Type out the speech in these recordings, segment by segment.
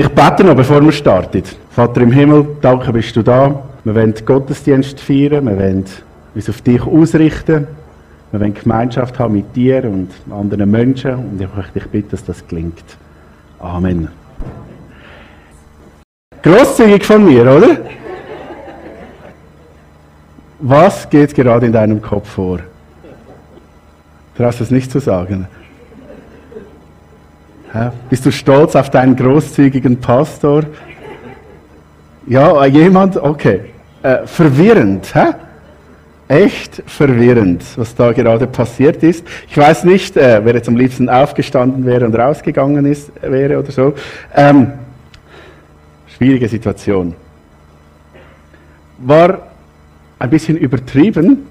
Ich bete noch, bevor wir starten. Vater im Himmel, danke bist du da. Wir wollen Gottesdienst feiern, wir wollen uns auf dich ausrichten. Wir wollen Gemeinschaft haben mit dir und anderen Menschen und ich möchte dich bitten, dass das gelingt. Amen. Großzügig von mir, oder? Was geht gerade in deinem Kopf vor? Du hast es nicht zu sagen. Bist du stolz auf deinen großzügigen Pastor? Ja, jemand? Okay. Äh, verwirrend, hä? Echt verwirrend, was da gerade passiert ist. Ich weiß nicht, äh, wer jetzt am liebsten aufgestanden wäre und rausgegangen ist, wäre oder so. Ähm, schwierige Situation. War ein bisschen übertrieben,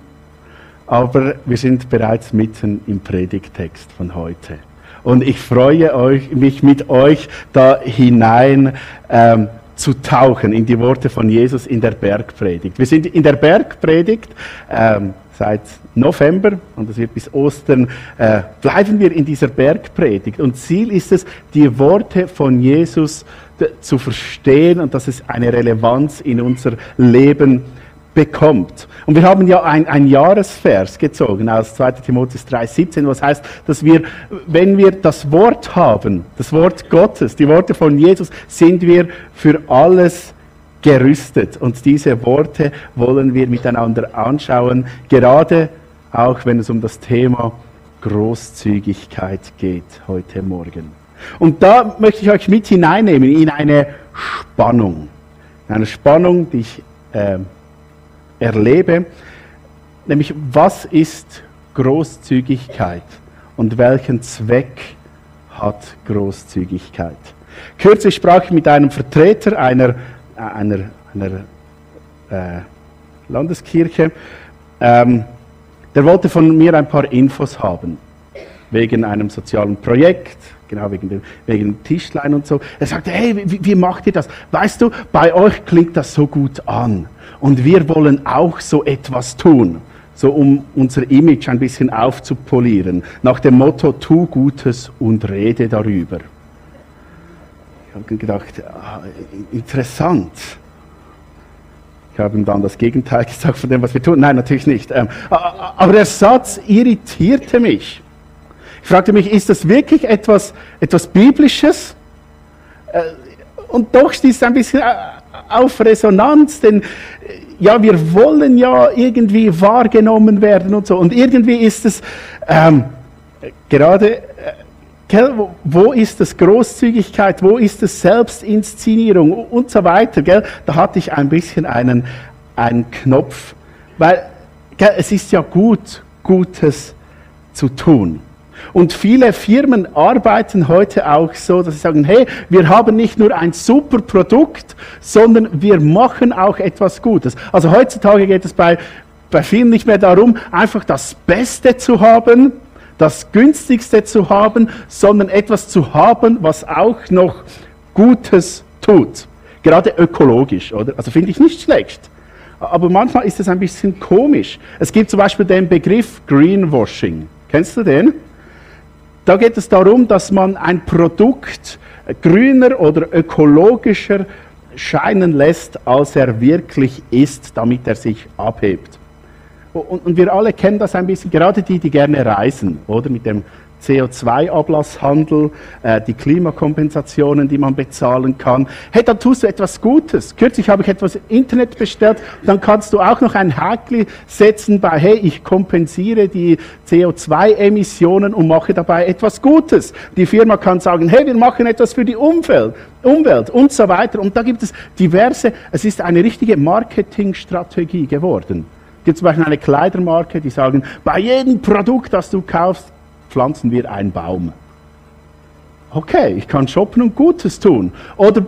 aber wir sind bereits mitten im Predigtext von heute. Und ich freue euch, mich mit euch da hinein ähm, zu tauchen in die Worte von Jesus in der Bergpredigt. Wir sind in der Bergpredigt ähm, seit November und es wird bis Ostern äh, bleiben wir in dieser Bergpredigt. Und Ziel ist es, die Worte von Jesus zu verstehen und dass es eine Relevanz in unser Leben bekommt. Und wir haben ja ein, ein Jahresvers gezogen aus 2 Timotheus 3,17, was heißt, dass wir, wenn wir das Wort haben, das Wort Gottes, die Worte von Jesus, sind wir für alles gerüstet. Und diese Worte wollen wir miteinander anschauen, gerade auch wenn es um das Thema Großzügigkeit geht heute Morgen. Und da möchte ich euch mit hineinnehmen in eine Spannung. Eine Spannung, die ich äh, erlebe, nämlich was ist Großzügigkeit und welchen Zweck hat Großzügigkeit? Kürzlich sprach ich mit einem Vertreter einer, einer, einer äh, Landeskirche, ähm, der wollte von mir ein paar Infos haben, wegen einem sozialen Projekt, genau wegen dem, wegen Tischlein und so. Er sagte, hey, wie, wie macht ihr das? Weißt du, bei euch klingt das so gut an. Und wir wollen auch so etwas tun, so um unser Image ein bisschen aufzupolieren, nach dem Motto, tu Gutes und rede darüber. Ich habe gedacht, ah, interessant. Ich habe ihm dann das Gegenteil gesagt von dem, was wir tun. Nein, natürlich nicht. Ähm, aber der Satz irritierte mich. Ich fragte mich, ist das wirklich etwas, etwas Biblisches? Äh, und doch stieß ein bisschen äh, auf Resonanz, denn ja, wir wollen ja irgendwie wahrgenommen werden und so. Und irgendwie ist es ähm, gerade, äh, wo, wo ist das Großzügigkeit, wo ist das Selbstinszenierung und so weiter. Gell? Da hatte ich ein bisschen einen, einen Knopf, weil gell, es ist ja gut, Gutes zu tun. Und viele Firmen arbeiten heute auch so, dass sie sagen, hey, wir haben nicht nur ein super Produkt, sondern wir machen auch etwas Gutes. Also heutzutage geht es bei, bei vielen nicht mehr darum, einfach das Beste zu haben, das günstigste zu haben, sondern etwas zu haben, was auch noch Gutes tut. Gerade ökologisch, oder? Also finde ich nicht schlecht. Aber manchmal ist es ein bisschen komisch. Es gibt zum Beispiel den Begriff Greenwashing. Kennst du den? Da geht es darum, dass man ein Produkt grüner oder ökologischer scheinen lässt, als er wirklich ist, damit er sich abhebt. Und, wir alle kennen das ein bisschen, gerade die, die gerne reisen, oder mit dem CO2-Ablasshandel, äh, die Klimakompensationen, die man bezahlen kann. Hey, dann tust du etwas Gutes. Kürzlich habe ich etwas Internet bestellt, dann kannst du auch noch ein Häkchen setzen bei, hey, ich kompensiere die CO2-Emissionen und mache dabei etwas Gutes. Die Firma kann sagen, hey, wir machen etwas für die Umwelt, Umwelt und so weiter. Und da gibt es diverse, es ist eine richtige Marketingstrategie geworden. Gibt zum Beispiel eine Kleidermarke, die sagen, bei jedem Produkt, das du kaufst, pflanzen wir einen Baum. Okay, ich kann shoppen und Gutes tun. Oder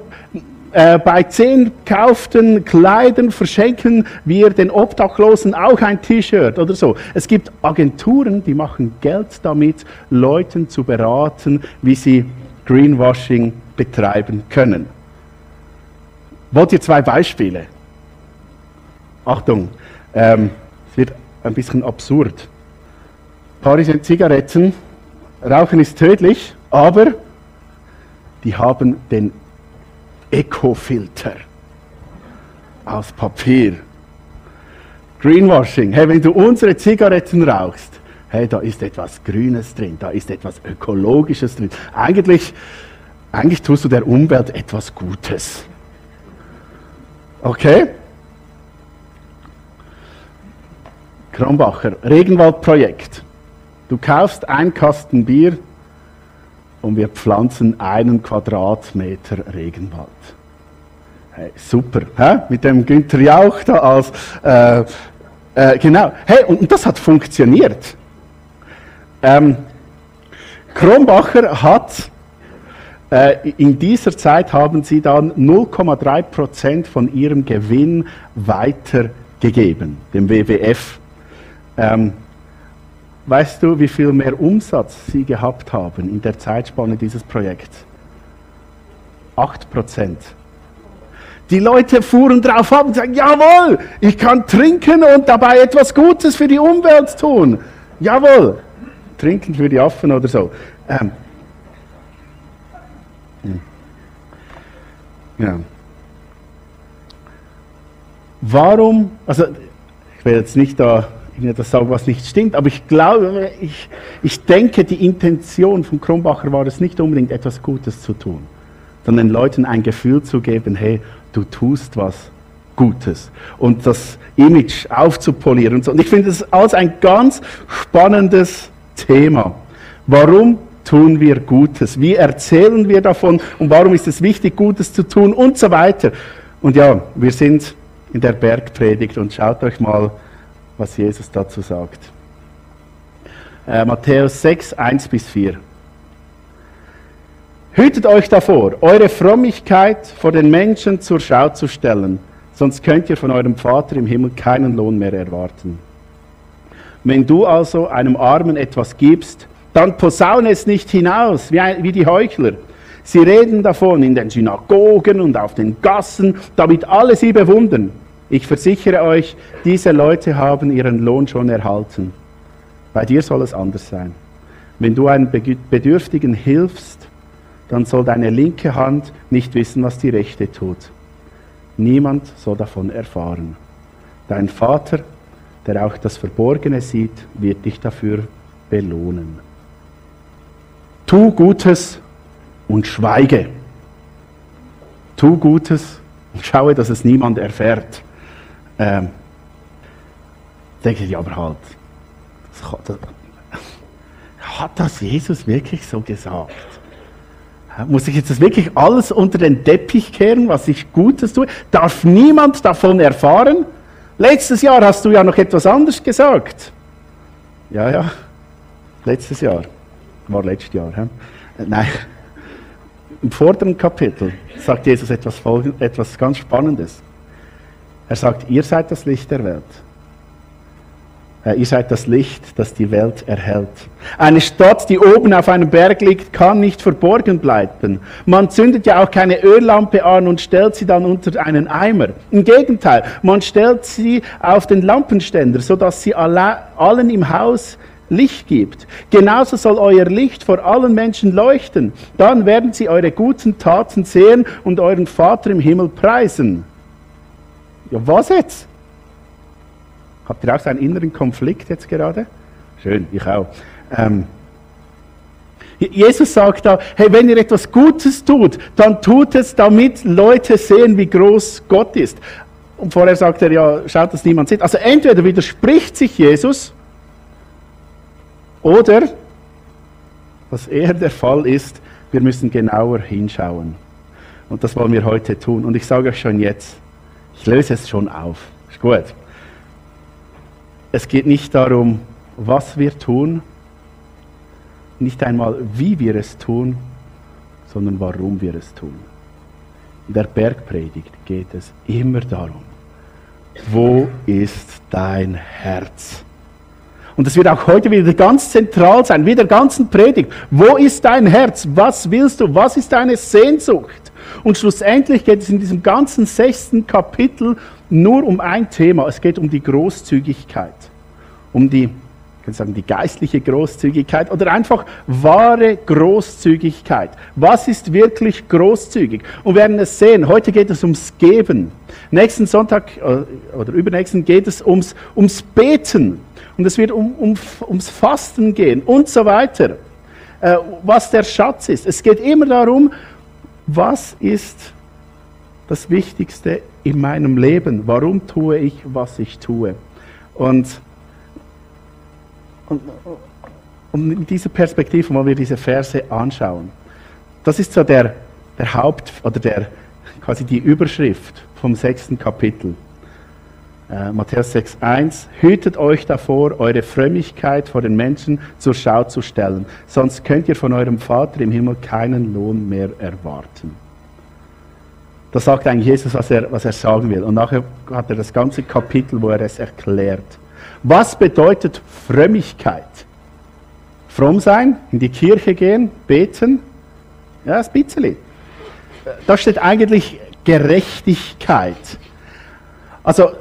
äh, bei zehn kauften Kleidern verschenken wir den Obdachlosen auch ein T-Shirt oder so. Es gibt Agenturen, die machen Geld damit, Leuten zu beraten, wie sie Greenwashing betreiben können. Wollt ihr zwei Beispiele? Achtung, ähm, es wird ein bisschen absurd. Paris sind Zigaretten, Rauchen ist tödlich, aber die haben den Ecofilter aus Papier. Greenwashing. Hey, wenn du unsere Zigaretten rauchst, hey, da ist etwas Grünes drin, da ist etwas Ökologisches drin. Eigentlich, eigentlich tust du der Umwelt etwas Gutes. Okay? Kronbacher, Regenwaldprojekt. Du kaufst ein Kasten Bier und wir pflanzen einen Quadratmeter Regenwald. Hey, super, hä? mit dem Günther Jauch da als, äh, äh, genau. Hey, und, das hat funktioniert. Ähm, Kronbacher hat äh, in dieser Zeit haben sie dann 0,3 Prozent von ihrem Gewinn weitergegeben, dem WWF. Ähm, weißt du, wie viel mehr Umsatz sie gehabt haben in der Zeitspanne dieses Projekts? 8 Prozent. Die Leute fuhren drauf ab und sagten, jawohl, ich kann trinken und dabei etwas Gutes für die Umwelt tun. Jawohl, trinken für die Affen oder so. Ähm, hm. ja. Warum, also ich will jetzt nicht da das sagen, was nicht stimmt, aber ich glaube, ich, ich denke, die Intention von Kronbacher war es nicht unbedingt etwas Gutes zu tun, sondern den Leuten ein Gefühl zu geben, hey, du tust was Gutes und das Image aufzupolieren und so. Und ich finde das als ein ganz spannendes Thema. Warum tun wir Gutes? Wie erzählen wir davon und warum ist es wichtig, Gutes zu tun und so weiter? Und ja, wir sind in der Bergpredigt und schaut euch mal was Jesus dazu sagt. Äh, Matthäus 6, 1 bis 4. Hütet euch davor, eure Frömmigkeit vor den Menschen zur Schau zu stellen, sonst könnt ihr von eurem Vater im Himmel keinen Lohn mehr erwarten. Wenn du also einem Armen etwas gibst, dann posaune es nicht hinaus, wie, wie die Heuchler. Sie reden davon in den Synagogen und auf den Gassen, damit alle sie bewundern. Ich versichere euch, diese Leute haben ihren Lohn schon erhalten. Bei dir soll es anders sein. Wenn du einem Bedürftigen hilfst, dann soll deine linke Hand nicht wissen, was die rechte tut. Niemand soll davon erfahren. Dein Vater, der auch das Verborgene sieht, wird dich dafür belohnen. Tu Gutes und schweige. Tu Gutes und schaue, dass es niemand erfährt. Ähm, denke ich, aber halt, das, das, hat das Jesus wirklich so gesagt? Muss ich jetzt das wirklich alles unter den Teppich kehren, was ich Gutes tue? Darf niemand davon erfahren? Letztes Jahr hast du ja noch etwas anderes gesagt. Ja, ja, letztes Jahr. War letztes Jahr. He? Äh, nein, im vorderen Kapitel sagt Jesus etwas, etwas ganz Spannendes. Er sagt, ihr seid das Licht der Welt. Äh, ihr seid das Licht, das die Welt erhält. Eine Stadt, die oben auf einem Berg liegt, kann nicht verborgen bleiben. Man zündet ja auch keine Öllampe an und stellt sie dann unter einen Eimer. Im Gegenteil, man stellt sie auf den Lampenständer, sodass sie allen im Haus Licht gibt. Genauso soll euer Licht vor allen Menschen leuchten. Dann werden sie eure guten Taten sehen und euren Vater im Himmel preisen. Ja, was jetzt? Habt ihr auch so einen inneren Konflikt jetzt gerade? Schön, ich auch. Ähm, Jesus sagt da, hey, wenn ihr etwas Gutes tut, dann tut es, damit Leute sehen, wie groß Gott ist. Und vorher sagt er, ja, schaut, dass niemand sieht. Also entweder widerspricht sich Jesus, oder, was eher der Fall ist, wir müssen genauer hinschauen. Und das wollen wir heute tun. Und ich sage euch schon jetzt, ich löse es schon auf. Ist gut. Es geht nicht darum, was wir tun, nicht einmal wie wir es tun, sondern warum wir es tun. In der Bergpredigt geht es immer darum, wo ist dein Herz? Und das wird auch heute wieder ganz zentral sein, wie der ganzen Predigt. Wo ist dein Herz? Was willst du? Was ist deine Sehnsucht? Und schlussendlich geht es in diesem ganzen sechsten Kapitel nur um ein Thema. Es geht um die Großzügigkeit, um die ich kann sagen, die geistliche Großzügigkeit oder einfach wahre Großzügigkeit. Was ist wirklich großzügig? Und wir werden es sehen. Heute geht es ums Geben. Nächsten Sonntag äh, oder übernächsten geht es ums, ums Beten. Und es wird um, um, ums Fasten gehen und so weiter. Äh, was der Schatz ist. Es geht immer darum, was ist das Wichtigste in meinem Leben? Warum tue ich, was ich tue? Und und, und in dieser Perspektive wollen wir diese Verse anschauen. Das ist so der, der Haupt- oder der, quasi die Überschrift vom sechsten Kapitel. Äh, Matthäus 6,1 Hütet euch davor, eure Frömmigkeit vor den Menschen zur Schau zu stellen, sonst könnt ihr von eurem Vater im Himmel keinen Lohn mehr erwarten. Das sagt eigentlich Jesus, was er, was er sagen will. Und nachher hat er das ganze Kapitel, wo er es erklärt. Was bedeutet Frömmigkeit? Fromm sein, in die Kirche gehen, beten, ja, das bisschen. Da steht eigentlich Gerechtigkeit. Also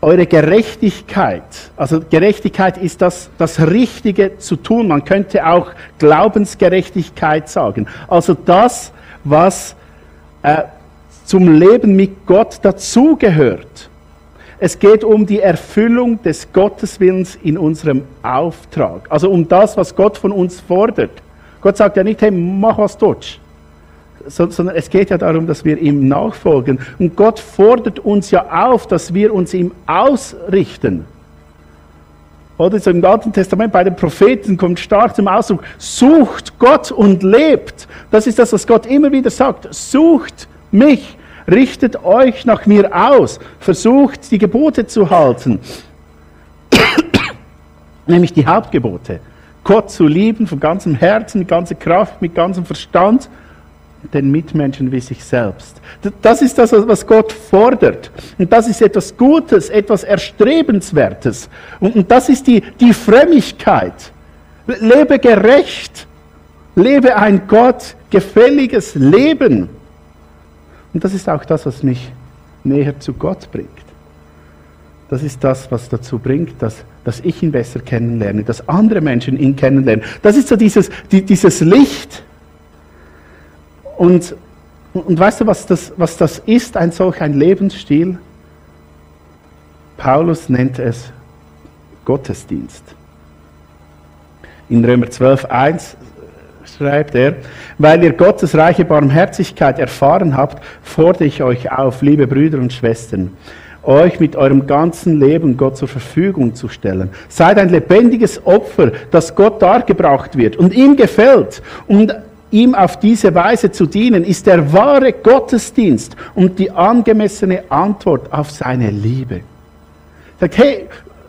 eure Gerechtigkeit, also Gerechtigkeit ist das, das Richtige zu tun. Man könnte auch Glaubensgerechtigkeit sagen. Also das, was äh, zum Leben mit Gott dazugehört. Es geht um die Erfüllung des Gotteswillens in unserem Auftrag. Also um das, was Gott von uns fordert. Gott sagt ja nicht, hey, mach was Deutsch. Sondern es geht ja darum, dass wir ihm nachfolgen. Und Gott fordert uns ja auf, dass wir uns ihm ausrichten. Oder so im Alten Testament bei den Propheten kommt stark zum Ausdruck, sucht Gott und lebt. Das ist das, was Gott immer wieder sagt. Sucht mich richtet euch nach mir aus, versucht die Gebote zu halten, nämlich die Hauptgebote. Gott zu lieben von ganzem Herzen, mit ganzer Kraft, mit ganzem Verstand, den Mitmenschen wie sich selbst. Das ist das, was Gott fordert. Und das ist etwas Gutes, etwas Erstrebenswertes. Und das ist die, die Frömmigkeit. Lebe gerecht. Lebe ein Gott gefälliges Leben. Und das ist auch das, was mich näher zu Gott bringt. Das ist das, was dazu bringt, dass, dass ich ihn besser kennenlerne, dass andere Menschen ihn kennenlernen. Das ist so dieses, die, dieses Licht. Und, und weißt du, was das, was das ist, ein solch ein Lebensstil? Paulus nennt es Gottesdienst. In Römer 12, 1 schreibt er, weil ihr Gottes reiche Barmherzigkeit erfahren habt, fordere ich euch auf, liebe Brüder und Schwestern, euch mit eurem ganzen Leben Gott zur Verfügung zu stellen. Seid ein lebendiges Opfer, das Gott dargebracht wird und ihm gefällt. Und ihm auf diese Weise zu dienen, ist der wahre Gottesdienst und die angemessene Antwort auf seine Liebe. Sagt, hey,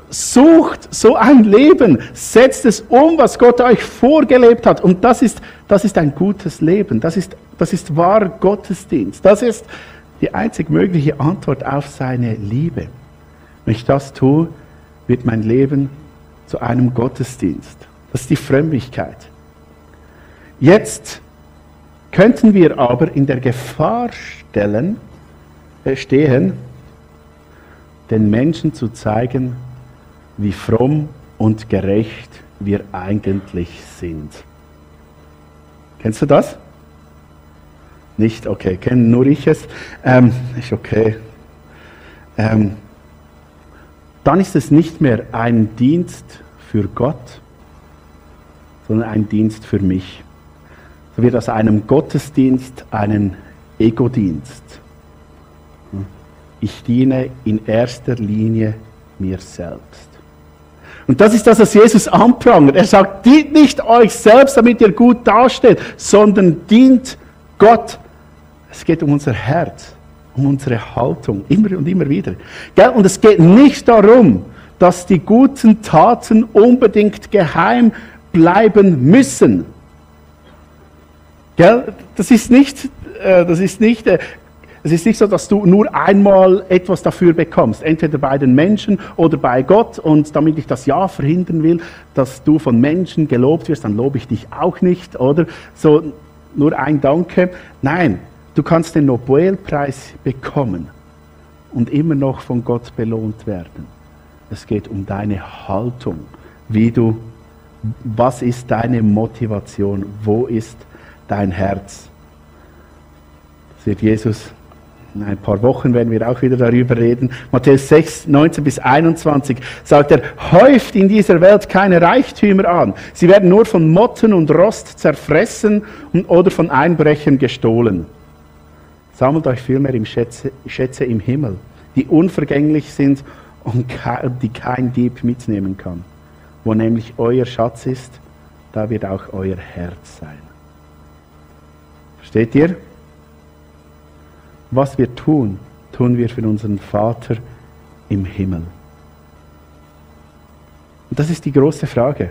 sucht so ein Leben, setzt es um, was Gott euch vorgelebt hat. Und das ist, das ist ein gutes Leben. Das ist, das ist wahrer Gottesdienst. Das ist die einzig mögliche Antwort auf seine Liebe. Wenn ich das tue, wird mein Leben zu einem Gottesdienst. Das ist die Frömmigkeit. Jetzt könnten wir aber in der Gefahr stellen, äh, stehen, den Menschen zu zeigen, wie fromm und gerecht wir eigentlich sind. Kennst du das? Nicht? Okay, kenne nur ich es. Ähm, ist okay. Ähm, dann ist es nicht mehr ein Dienst für Gott, sondern ein Dienst für mich. Wird aus einem Gottesdienst einen Ego-Dienst. Ich diene in erster Linie mir selbst. Und das ist das, was Jesus anprangert. Er sagt, dient nicht euch selbst, damit ihr gut dasteht, sondern dient Gott. Es geht um unser Herz, um unsere Haltung, immer und immer wieder. Und es geht nicht darum, dass die guten Taten unbedingt geheim bleiben müssen. Das ist nicht, äh, das ist nicht äh, es ist nicht so, dass du nur einmal etwas dafür bekommst, entweder bei den Menschen oder bei Gott. Und damit ich das Ja verhindern will, dass du von Menschen gelobt wirst, dann lobe ich dich auch nicht, oder? So nur ein Danke. Nein, du kannst den Nobelpreis bekommen und immer noch von Gott belohnt werden. Es geht um deine Haltung, wie du, was ist deine Motivation, wo ist dein Herz. Das wird Jesus in ein paar Wochen werden wir auch wieder darüber reden. Matthäus 6, 19 bis 21 sagt er, häuft in dieser Welt keine Reichtümer an. Sie werden nur von Motten und Rost zerfressen oder von Einbrechern gestohlen. Sammelt euch vielmehr im Schätze, Schätze im Himmel, die unvergänglich sind und die kein Dieb mitnehmen kann. Wo nämlich euer Schatz ist, da wird auch euer Herz sein. Versteht ihr? Was wir tun, tun wir für unseren Vater im Himmel. Und das ist die große Frage,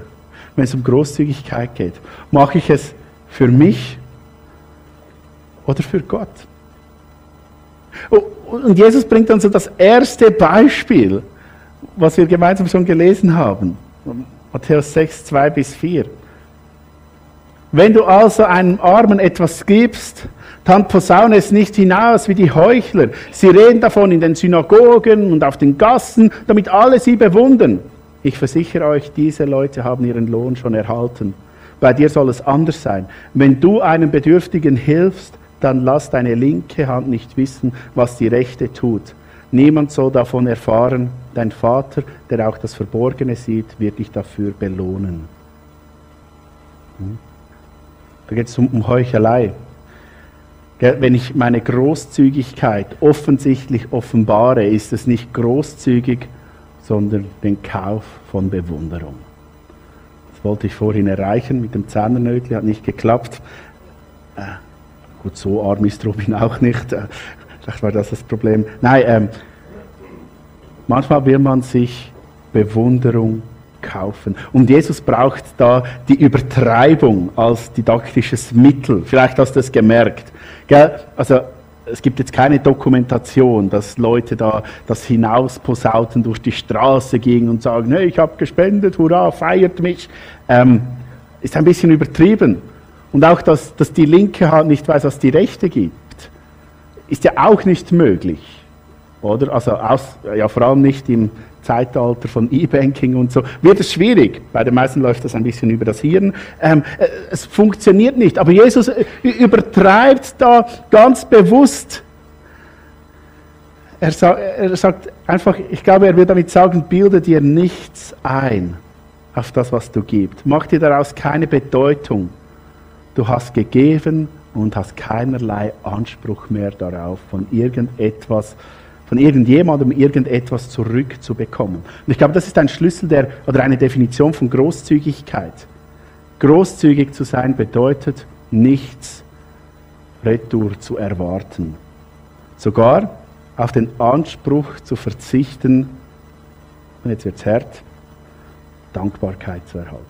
wenn es um Großzügigkeit geht. Mache ich es für mich oder für Gott? Oh, und Jesus bringt dann so das erste Beispiel, was wir gemeinsam schon gelesen haben. Matthäus 6, 2 bis 4. Wenn du also einem Armen etwas gibst, dann posaune es nicht hinaus wie die Heuchler. Sie reden davon in den Synagogen und auf den Gassen, damit alle sie bewundern. Ich versichere euch, diese Leute haben ihren Lohn schon erhalten. Bei dir soll es anders sein. Wenn du einem Bedürftigen hilfst, dann lass deine linke Hand nicht wissen, was die rechte tut. Niemand soll davon erfahren. Dein Vater, der auch das Verborgene sieht, wird dich dafür belohnen. Hm? Da geht es um, um Heuchelei. Wenn ich meine Großzügigkeit offensichtlich offenbare, ist es nicht großzügig, sondern den Kauf von Bewunderung. Das wollte ich vorhin erreichen mit dem Zahnnötli, hat nicht geklappt. Äh, gut, so arm ist Robin auch nicht. Äh, vielleicht war das das Problem. Nein, ähm, manchmal will man sich Bewunderung kaufen. Und Jesus braucht da die Übertreibung als didaktisches Mittel. Vielleicht hast du es gemerkt. Gell? Also es gibt jetzt keine Dokumentation, dass Leute da das hinausposauten durch die Straße gingen und sagen, hey, ich habe gespendet, hurra, feiert mich. Ähm, ist ein bisschen übertrieben. Und auch, dass, dass die Linke nicht weiß, was die Rechte gibt, ist ja auch nicht möglich. Oder? Also aus, ja, vor allem nicht im Zeitalter von E-Banking und so, wird es schwierig. Bei den meisten läuft das ein bisschen über das Hirn. Ähm, äh, es funktioniert nicht. Aber Jesus äh, übertreibt da ganz bewusst. Er, sa er sagt einfach, ich glaube, er will damit sagen, bilde dir nichts ein auf das, was du gibst. Mach dir daraus keine Bedeutung. Du hast gegeben und hast keinerlei Anspruch mehr darauf, von irgendetwas von irgendjemandem irgendetwas zurückzubekommen. Und ich glaube, das ist ein Schlüssel der, oder eine Definition von Großzügigkeit. Großzügig zu sein bedeutet, nichts retour zu erwarten. Sogar auf den Anspruch zu verzichten, und jetzt wird es hart, Dankbarkeit zu erhalten.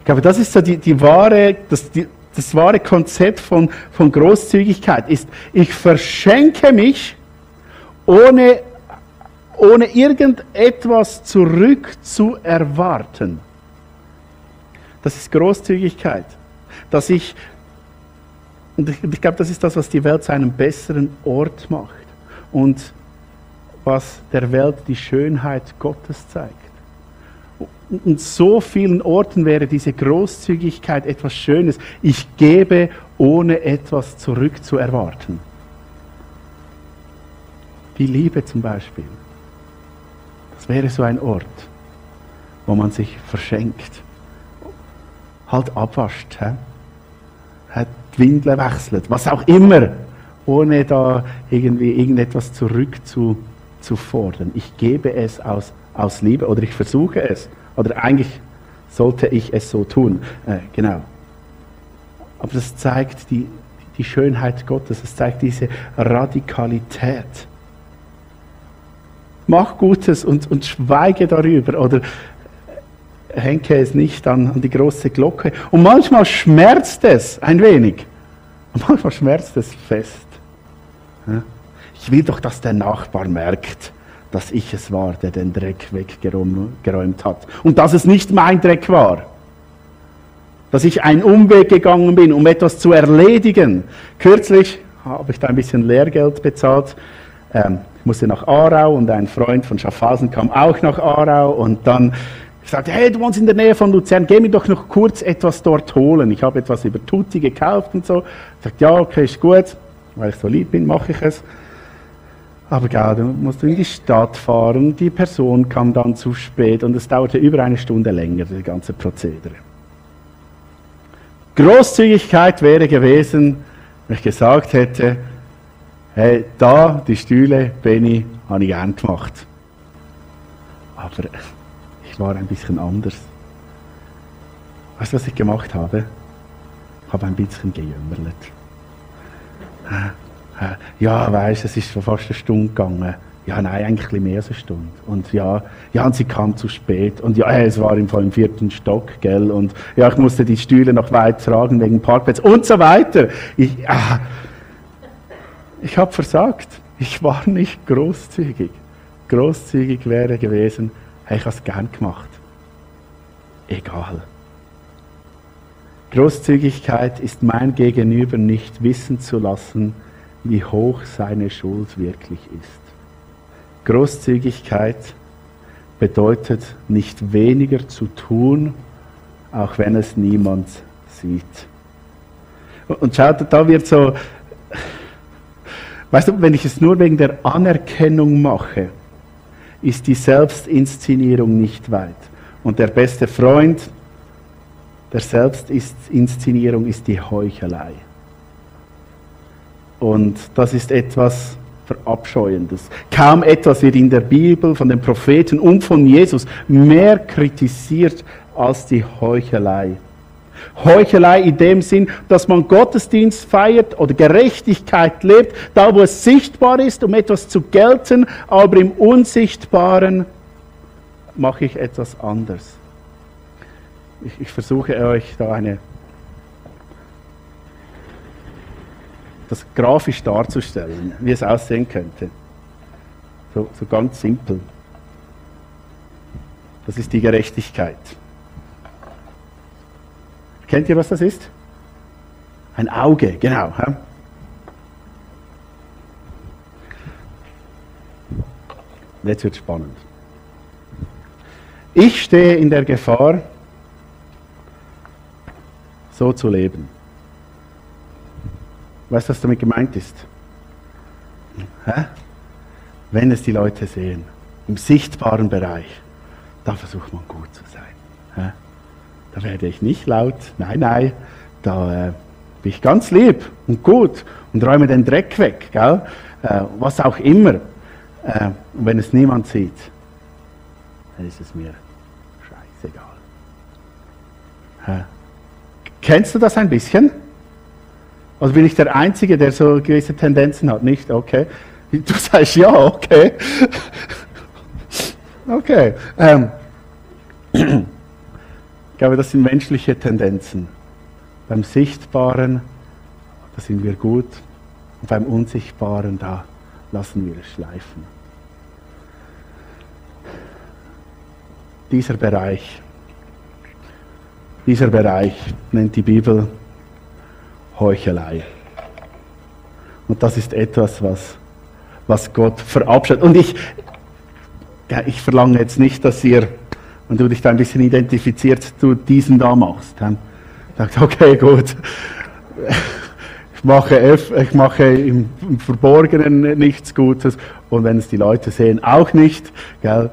Ich glaube, das ist so die, die wahre, das, die, das wahre Konzept von, von Großzügigkeit ist, ich verschenke mich, ohne, ohne irgendetwas zurückzuerwarten. Das ist Großzügigkeit. Dass ich, und ich glaube, das ist das, was die Welt zu einem besseren Ort macht und was der Welt die Schönheit Gottes zeigt in so vielen Orten wäre diese Großzügigkeit etwas Schönes. Ich gebe, ohne etwas zurückzuerwarten. Die Liebe zum Beispiel. Das wäre so ein Ort, wo man sich verschenkt. Halt abwascht, hä? Hat die Windel wechselt, was auch immer, ohne da irgendwie irgendetwas zurückzufordern. Ich gebe es aus, aus Liebe oder ich versuche es oder eigentlich sollte ich es so tun. Äh, genau. Aber das zeigt die, die Schönheit Gottes, es zeigt diese Radikalität. Mach Gutes und, und schweige darüber oder hänge es nicht an, an die große Glocke. Und manchmal schmerzt es ein wenig. Und manchmal schmerzt es fest. Ich will doch, dass der Nachbar merkt, dass ich es war, der den Dreck weggeräumt hat. Und dass es nicht mein Dreck war. Dass ich einen Umweg gegangen bin, um etwas zu erledigen. Kürzlich habe ich da ein bisschen Lehrgeld bezahlt. Ähm, ich musste nach Aarau und ein Freund von Schaffhausen kam auch nach Aarau und dann sagte, hey, du wohnst in der Nähe von Luzern, geh mir doch noch kurz etwas dort holen. Ich habe etwas über Tutti gekauft und so. Ich sagte, ja, okay, ist gut, weil ich so lieb bin, mache ich es. Aber gell, dann musst du in die Stadt fahren, die Person kam dann zu spät und es dauerte über eine Stunde länger, das ganze Prozedere. Großzügigkeit wäre gewesen, wenn ich gesagt hätte, hey, da, die Stühle, Benny, habe ich gern gemacht. Aber ich war ein bisschen anders. Weißt du, was ich gemacht habe? Ich habe ein bisschen gejümmert. Ja, weißt es ist fast eine Stunde gegangen. Ja, nein, eigentlich mehr als eine Stunde. Und ja, ja, und sie kam zu spät. Und ja, es war im Fall im vierten Stock, gell. Und ja, ich musste die Stühle noch weit tragen wegen Parkplatz und so weiter. Ich, ah, ich habe versagt. Ich war nicht großzügig. Großzügig wäre gewesen, hey, ich habe es gern gemacht. Egal. Großzügigkeit ist mein Gegenüber nicht wissen zu lassen, wie hoch seine Schuld wirklich ist. Großzügigkeit bedeutet nicht weniger zu tun, auch wenn es niemand sieht. Und schaut, da wird so, weißt du, wenn ich es nur wegen der Anerkennung mache, ist die Selbstinszenierung nicht weit. Und der beste Freund der Selbstinszenierung ist die Heuchelei. Und das ist etwas Verabscheuendes. Kaum etwas wird in der Bibel von den Propheten und von Jesus mehr kritisiert als die Heuchelei. Heuchelei in dem Sinn, dass man Gottesdienst feiert oder Gerechtigkeit lebt, da wo es sichtbar ist, um etwas zu gelten, aber im Unsichtbaren mache ich etwas anders. Ich, ich versuche euch da eine das grafisch darzustellen, wie es aussehen könnte. So, so ganz simpel. Das ist die Gerechtigkeit. Kennt ihr, was das ist? Ein Auge, genau. Ja? Jetzt wird spannend. Ich stehe in der Gefahr, so zu leben. Weißt du, was damit gemeint ist? Hä? Wenn es die Leute sehen, im sichtbaren Bereich, da versucht man gut zu sein. Hä? Da werde ich nicht laut, nein, nein, da äh, bin ich ganz lieb und gut und räume den Dreck weg, gell? Äh, was auch immer. Äh, und wenn es niemand sieht, dann ist es mir scheißegal. Hä? Kennst du das ein bisschen? Also bin ich der Einzige, der so gewisse Tendenzen hat? Nicht? Okay. Du sagst ja, okay. Okay. Ähm. Ich glaube, das sind menschliche Tendenzen. Beim Sichtbaren, da sind wir gut. Und beim Unsichtbaren, da lassen wir es schleifen. Dieser Bereich, dieser Bereich nennt die Bibel Heuchelei. Und das ist etwas, was, was Gott verabscheut. Und ich, ja, ich verlange jetzt nicht, dass ihr, wenn du dich da ein bisschen identifiziert, du diesen da machst. Dann sagt, okay, gut. Ich mache, ich mache im, Verborgenen nichts Gutes und wenn es die Leute sehen, auch nicht. Gell,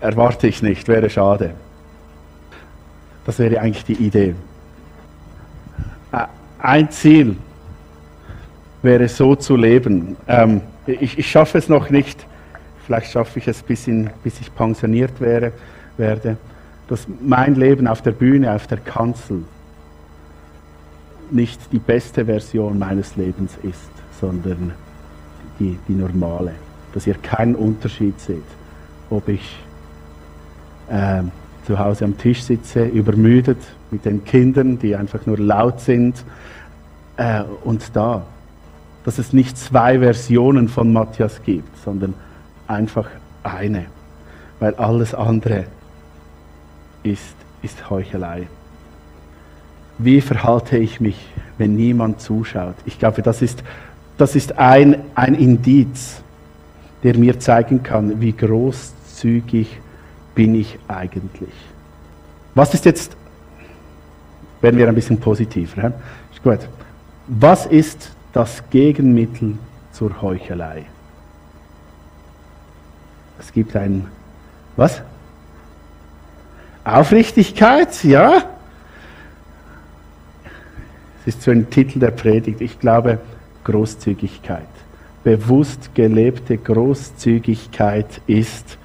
erwarte ich nicht, wäre schade. Das wäre eigentlich die Idee. Ein Ziel wäre so zu leben. Ähm, ich, ich schaffe es noch nicht, vielleicht schaffe ich es bis, in, bis ich pensioniert wäre, werde, dass mein Leben auf der Bühne, auf der Kanzel nicht die beste Version meines Lebens ist, sondern die, die normale. Dass ihr keinen Unterschied seht, ob ich äh, zu Hause am Tisch sitze, übermüdet mit den Kindern, die einfach nur laut sind, äh, und da. Dass es nicht zwei Versionen von Matthias gibt, sondern einfach eine. Weil alles andere ist, ist Heuchelei. Wie verhalte ich mich, wenn niemand zuschaut? Ich glaube, das ist, das ist ein, ein Indiz der mir zeigen kann, wie großzügig bin ich eigentlich. Was ist jetzt, werden wir ein bisschen positiver, ist gut. Was ist das Gegenmittel zur Heuchelei? Es gibt ein, was? Aufrichtigkeit, ja. Es ist so ein Titel der Predigt. Ich glaube, Großzügigkeit. Bewusst gelebte Großzügigkeit ist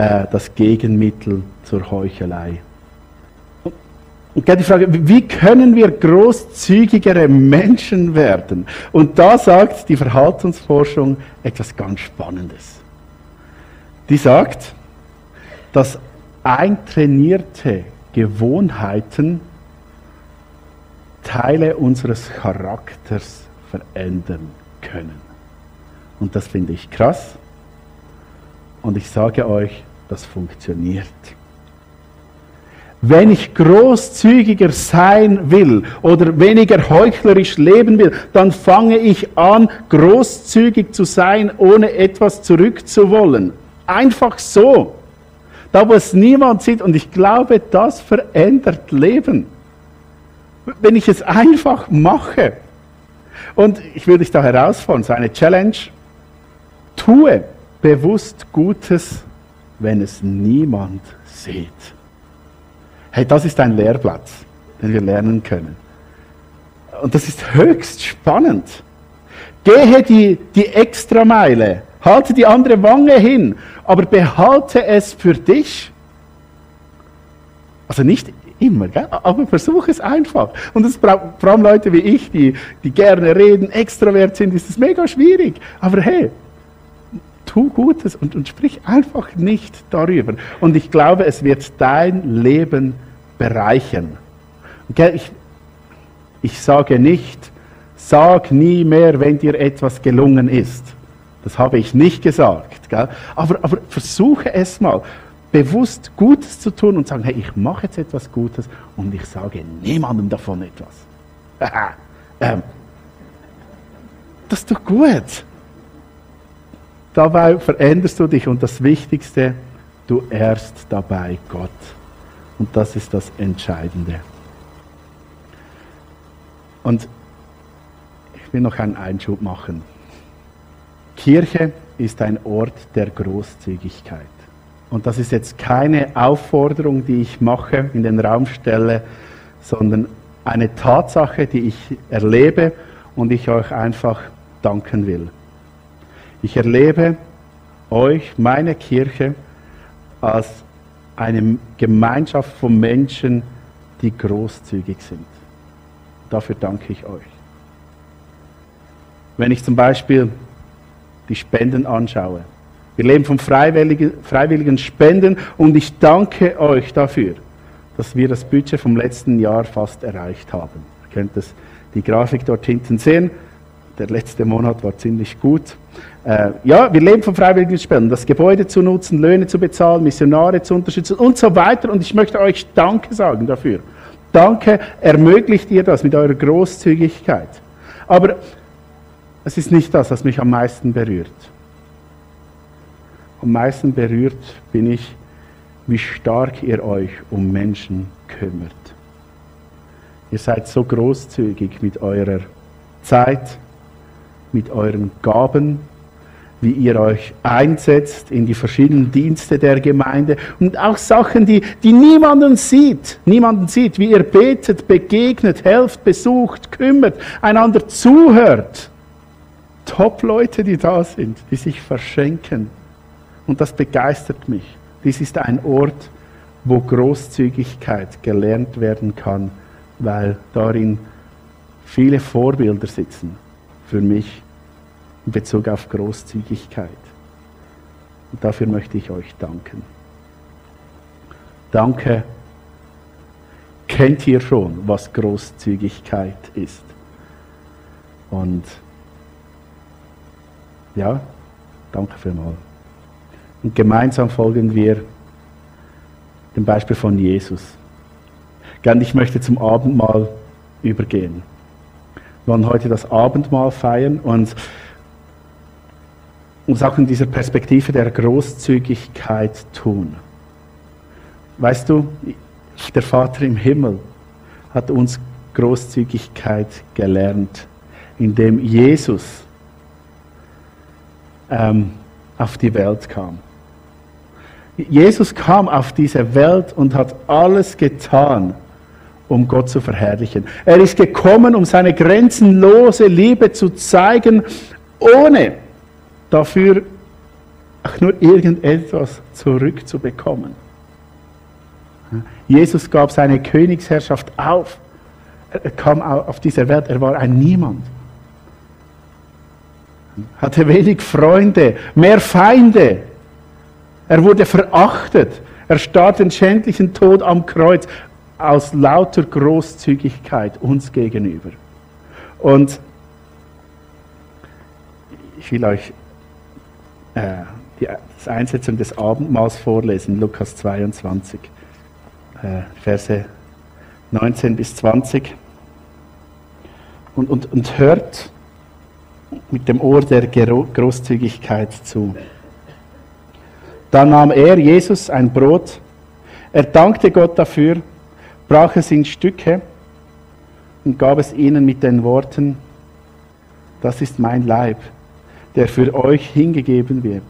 äh, das Gegenmittel zur Heuchelei. Und die Frage, wie können wir großzügigere Menschen werden? Und da sagt die Verhaltensforschung etwas ganz Spannendes. Die sagt, dass eintrainierte Gewohnheiten Teile unseres Charakters verändern können. Und das finde ich krass. Und ich sage euch, das funktioniert. Wenn ich großzügiger sein will oder weniger heuchlerisch leben will, dann fange ich an, großzügig zu sein, ohne etwas zurückzuwollen. Einfach so. Da, wo es niemand sieht. Und ich glaube, das verändert Leben. Wenn ich es einfach mache. Und ich will dich da herausfordern, so eine Challenge. Tue bewusst Gutes, wenn es niemand sieht. Hey, das ist ein Lehrplatz, den wir lernen können. Und das ist höchst spannend. Gehe die, die Extrameile, halte die andere Wange hin, aber behalte es für dich. Also nicht immer, gell? aber versuche es einfach. Und es braucht vor allem Leute wie ich, die, die gerne reden, extrovert sind, ist es mega schwierig. Aber hey, tu Gutes und, und sprich einfach nicht darüber. Und ich glaube, es wird dein Leben bereichern. Ich, ich sage nicht, sag nie mehr, wenn dir etwas gelungen ist. Das habe ich nicht gesagt. Gell? Aber, aber versuche es mal, bewusst Gutes zu tun und sagen, hey, ich mache jetzt etwas Gutes und ich sage niemandem davon etwas. ähm, das doch gut. Dabei veränderst du dich und das Wichtigste, du ehrst dabei Gott. Und das ist das Entscheidende. Und ich will noch einen Einschub machen. Kirche ist ein Ort der Großzügigkeit. Und das ist jetzt keine Aufforderung, die ich mache, in den Raum stelle, sondern eine Tatsache, die ich erlebe und ich euch einfach danken will. Ich erlebe euch, meine Kirche, als eine Gemeinschaft von Menschen, die großzügig sind. Dafür danke ich euch. Wenn ich zum Beispiel die Spenden anschaue, wir leben von freiwilligen, freiwilligen Spenden und ich danke euch dafür, dass wir das Budget vom letzten Jahr fast erreicht haben. Ihr könnt das, die Grafik dort hinten sehen. Der letzte Monat war ziemlich gut. Äh, ja, wir leben von freiwilligen Spenden, das Gebäude zu nutzen, Löhne zu bezahlen, Missionare zu unterstützen und so weiter. Und ich möchte euch Danke sagen dafür. Danke, ermöglicht ihr das mit eurer Großzügigkeit. Aber es ist nicht das, was mich am meisten berührt. Am meisten berührt bin ich, wie stark ihr euch um Menschen kümmert. Ihr seid so großzügig mit eurer Zeit, mit euren Gaben, wie ihr euch einsetzt in die verschiedenen Dienste der Gemeinde und auch Sachen, die, die niemanden sieht, niemanden sieht, wie ihr betet, begegnet, helft, besucht, kümmert, einander zuhört. Top-Leute, die da sind, die sich verschenken. Und das begeistert mich. Dies ist ein Ort, wo Großzügigkeit gelernt werden kann, weil darin viele Vorbilder sitzen für mich in Bezug auf Großzügigkeit. Und dafür möchte ich euch danken. Danke. Kennt ihr schon, was Großzügigkeit ist? Und ja, danke vielmals. Und gemeinsam folgen wir dem Beispiel von Jesus. Gern, ich möchte zum Abendmahl übergehen. Wir wollen heute das Abendmahl feiern und uns auch in dieser Perspektive der Großzügigkeit tun. Weißt du, der Vater im Himmel hat uns Großzügigkeit gelernt, indem Jesus ähm, auf die Welt kam. Jesus kam auf diese Welt und hat alles getan, um Gott zu verherrlichen. Er ist gekommen, um seine grenzenlose Liebe zu zeigen, ohne dafür auch nur irgendetwas zurückzubekommen. Jesus gab seine Königsherrschaft auf. Er kam auf diese Welt, er war ein Niemand. Hatte wenig Freunde, mehr Feinde. Er wurde verachtet. Er starb den schändlichen Tod am Kreuz aus lauter Großzügigkeit uns gegenüber. Und ich will euch äh, die, die Einsetzung des Abendmahls vorlesen, Lukas 22, äh, Verse 19 bis 20. Und, und, und hört mit dem Ohr der Großzügigkeit zu. Dann nahm er, Jesus, ein Brot, er dankte Gott dafür, brach es in Stücke und gab es ihnen mit den Worten, das ist mein Leib, der für euch hingegeben wird.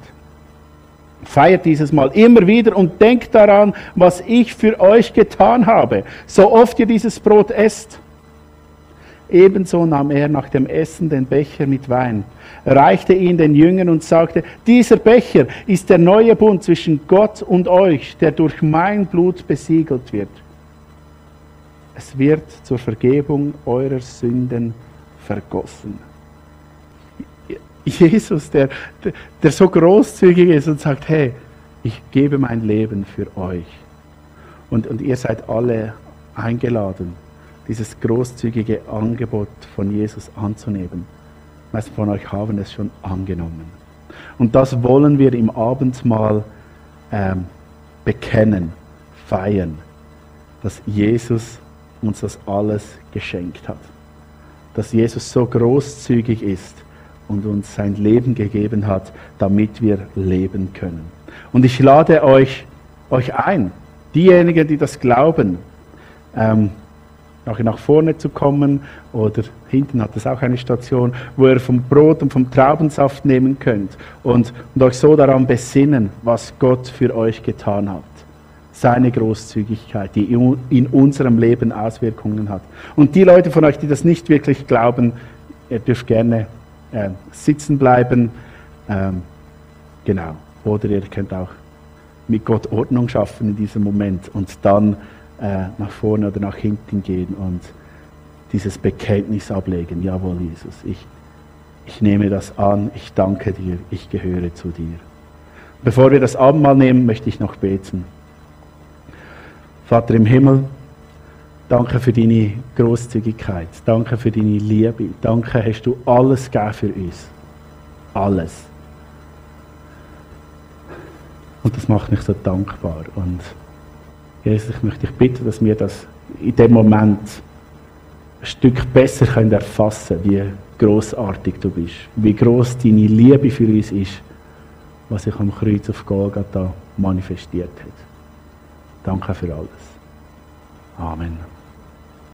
Feiert dieses Mal immer wieder und denkt daran, was ich für euch getan habe, so oft ihr dieses Brot esst. Ebenso nahm er nach dem Essen den Becher mit Wein, reichte ihn den Jüngern und sagte, dieser Becher ist der neue Bund zwischen Gott und euch, der durch mein Blut besiegelt wird. Es wird zur Vergebung eurer Sünden vergossen. Jesus, der, der so großzügig ist und sagt, hey, ich gebe mein Leben für euch. Und, und ihr seid alle eingeladen, dieses großzügige Angebot von Jesus anzunehmen. Meisten von euch haben es schon angenommen. Und das wollen wir im Abendmahl ähm, bekennen, feiern, dass Jesus uns das alles geschenkt hat. Dass Jesus so großzügig ist und uns sein Leben gegeben hat, damit wir leben können. Und ich lade euch, euch ein, diejenigen, die das glauben, ähm, nachher nach vorne zu kommen oder hinten hat es auch eine Station, wo ihr vom Brot und vom Traubensaft nehmen könnt und, und euch so daran besinnen, was Gott für euch getan hat. Seine Großzügigkeit, die in unserem Leben Auswirkungen hat. Und die Leute von euch, die das nicht wirklich glauben, ihr dürft gerne äh, sitzen bleiben. Ähm, genau. Oder ihr könnt auch mit Gott Ordnung schaffen in diesem Moment und dann äh, nach vorne oder nach hinten gehen und dieses Bekenntnis ablegen. Jawohl, Jesus, ich, ich nehme das an, ich danke dir, ich gehöre zu dir. Bevor wir das Abendmahl nehmen, möchte ich noch beten. Vater im Himmel, Danke für deine Großzügigkeit. Danke für deine Liebe. Danke, hast du alles gegeben für uns. Alles. Und das macht mich so dankbar. Und Jesus, ich möchte dich bitten, dass wir das in dem Moment ein Stück besser können erfassen wie großartig du bist, wie groß deine Liebe für uns ist, was sich am Kreuz auf Golgatha manifestiert hat. Danke für alles. Amen.